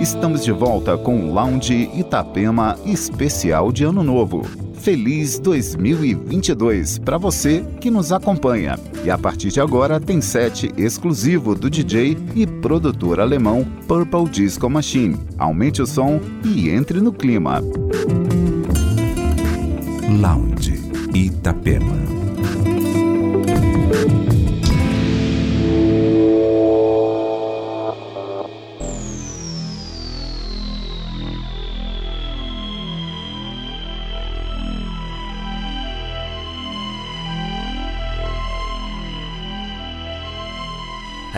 Estamos de volta com o Lounge Itapema especial de Ano Novo. Feliz 2022 para você que nos acompanha. E a partir de agora tem set exclusivo do DJ e produtor alemão Purple Disco Machine. Aumente o som e entre no clima. Lounge Itapema.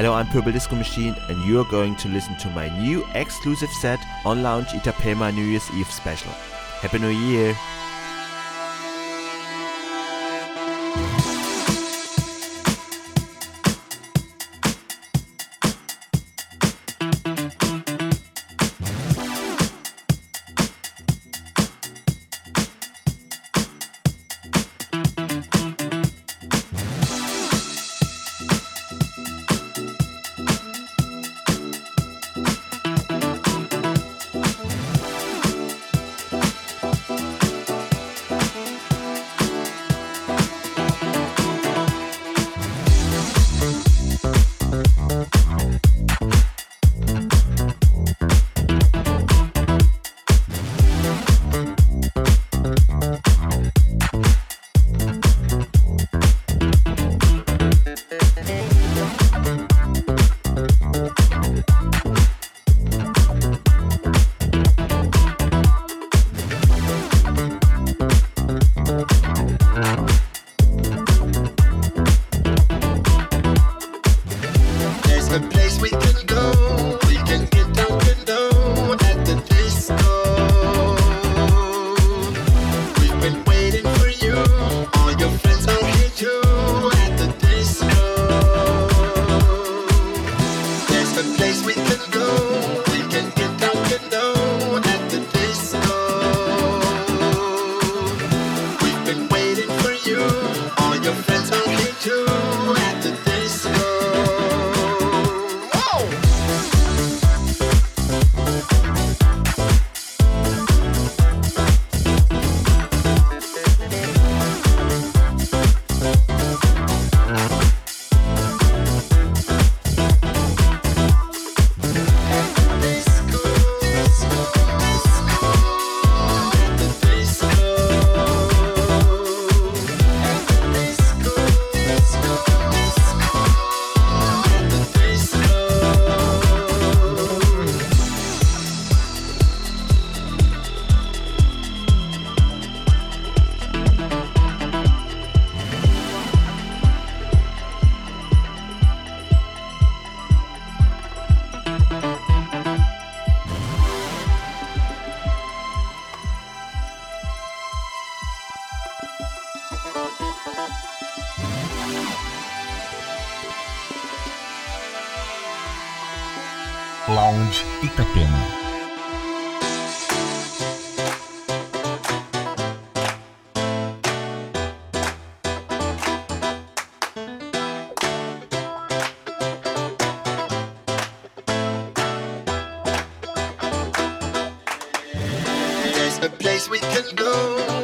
Hello, I'm Purple Disco Machine, and you're going to listen to my new exclusive set on Lounge Itapema New Year's Eve special. Happy New Year! place we can go.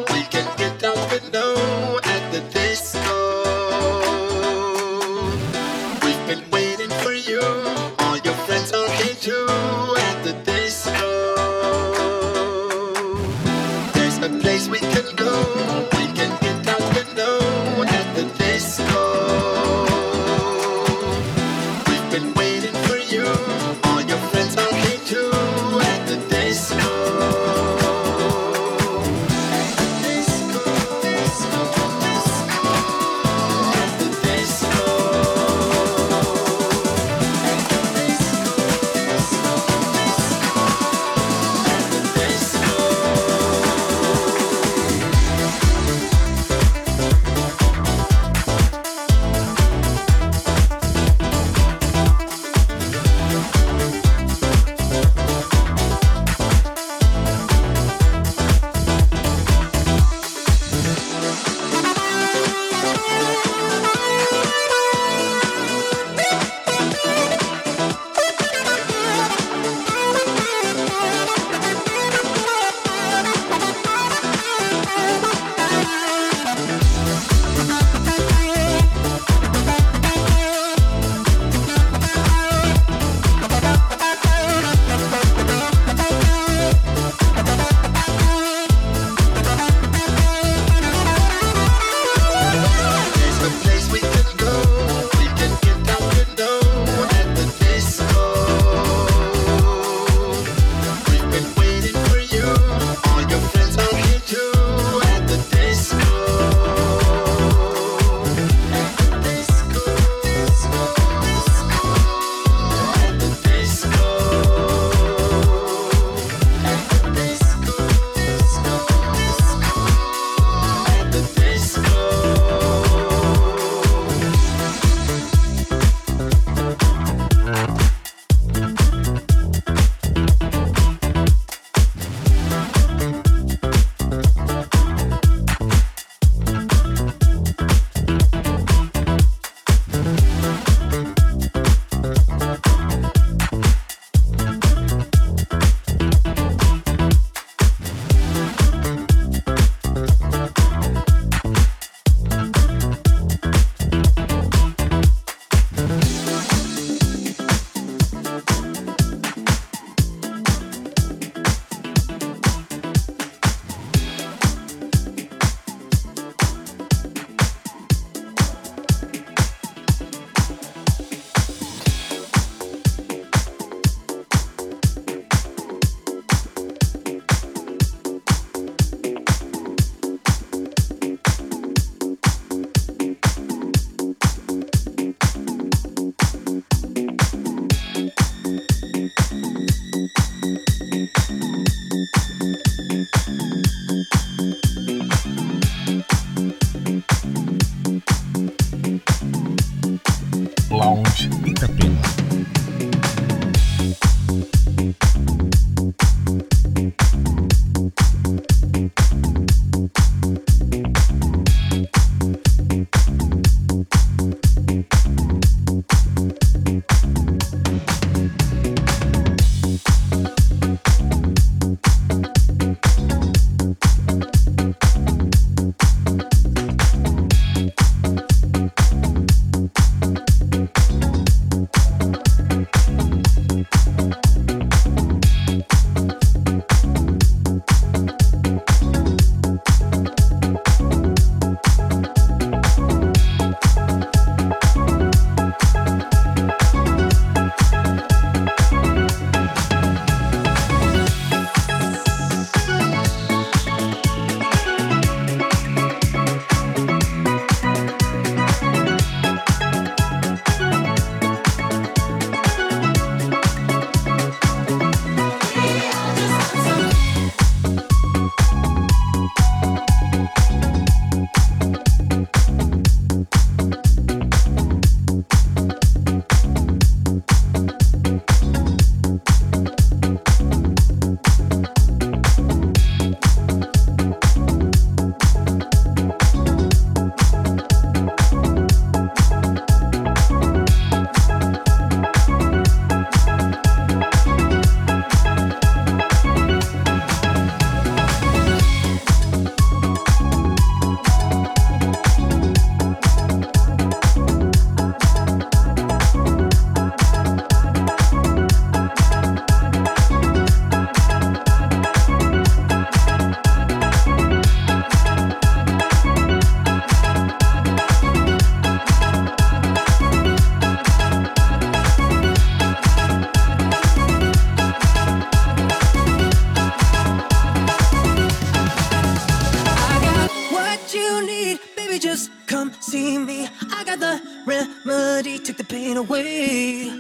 Remedy, take the pain away.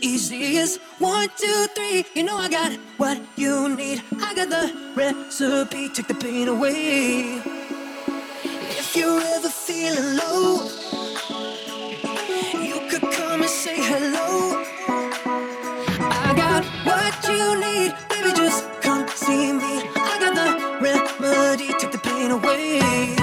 Easy as one, two, three. You know I got what you need. I got the recipe, take the pain away. If you're ever feeling low, you could come and say hello. I got what you need, baby. Just come see me. I got the remedy, take the pain away.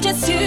Just you.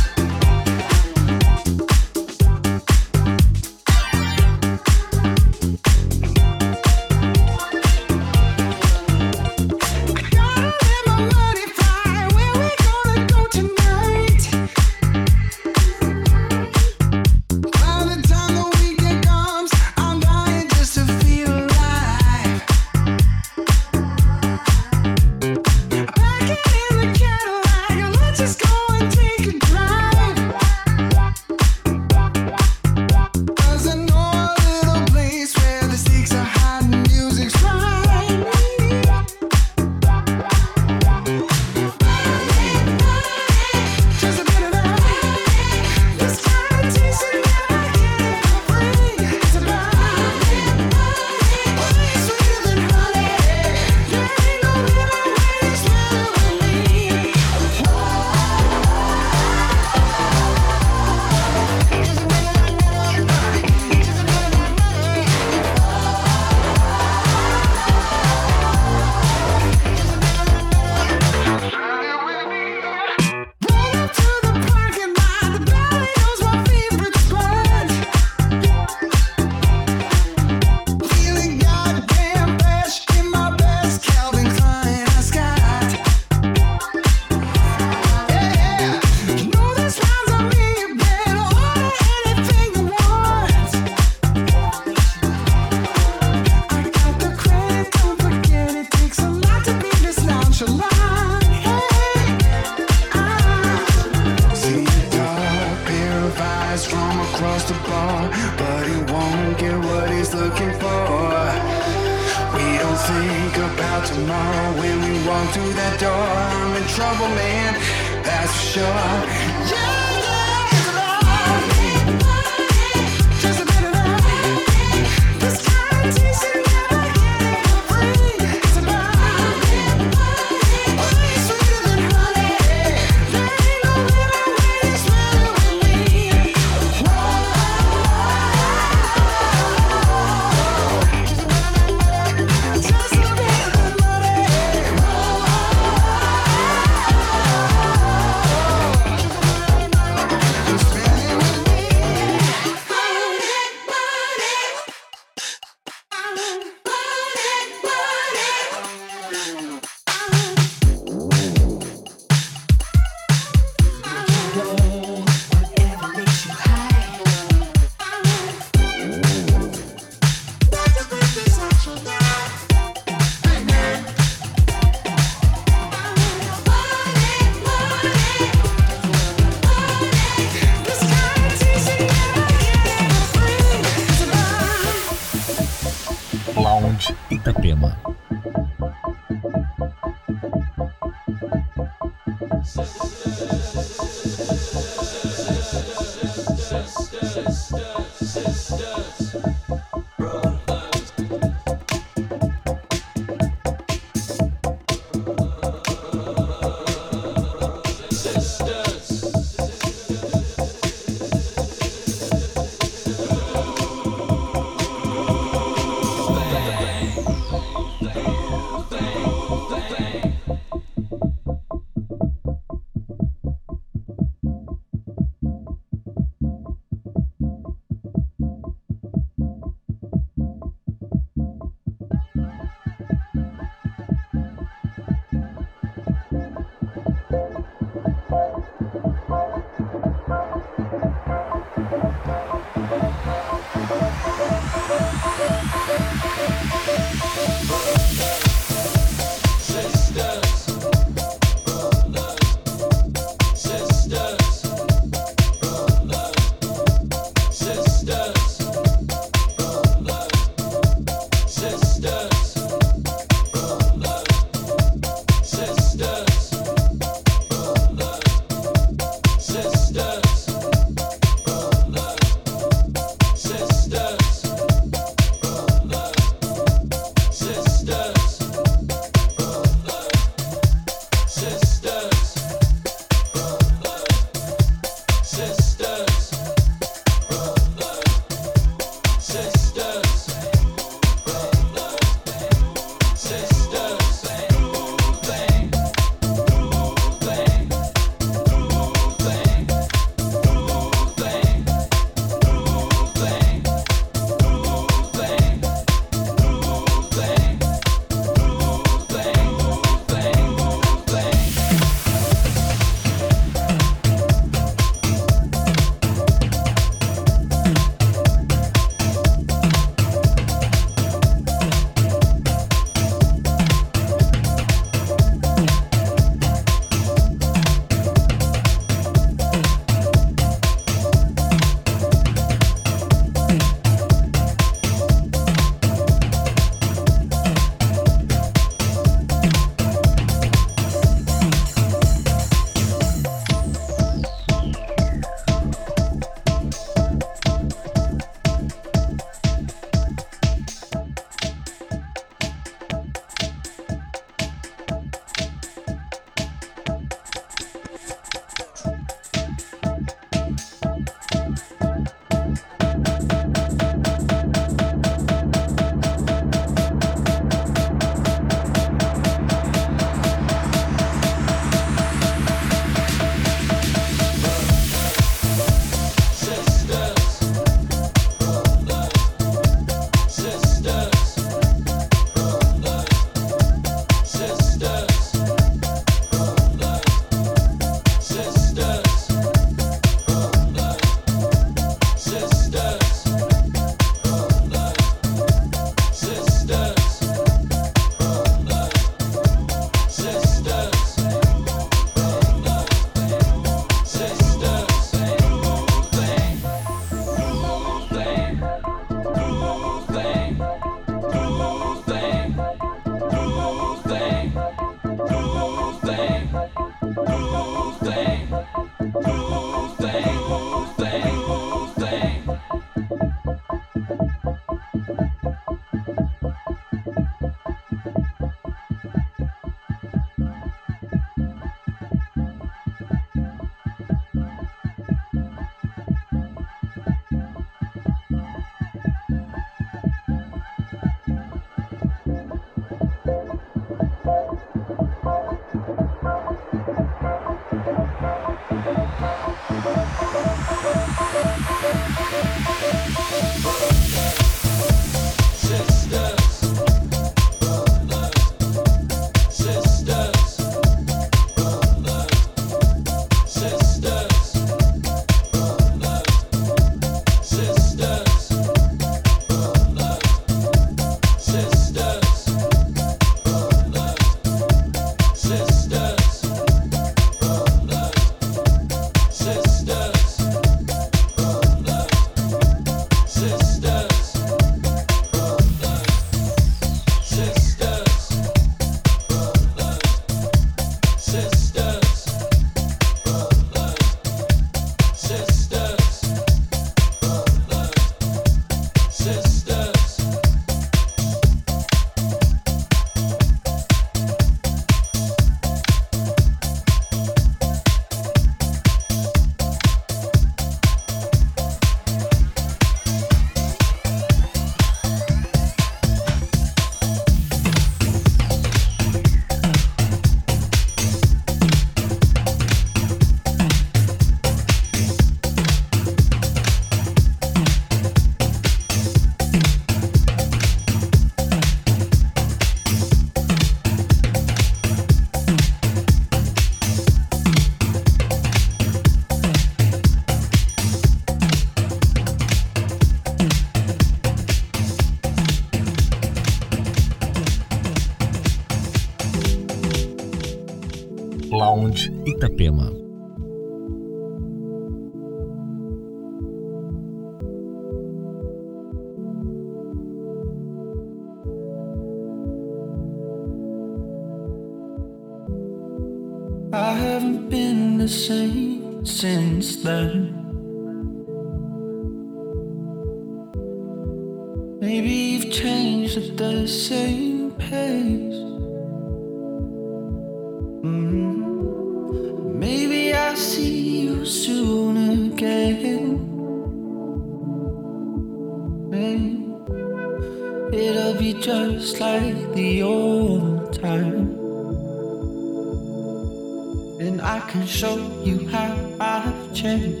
And I can show you how I have changed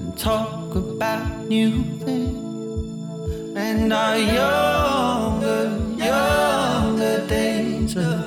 and talk about new things and our younger, younger days. Of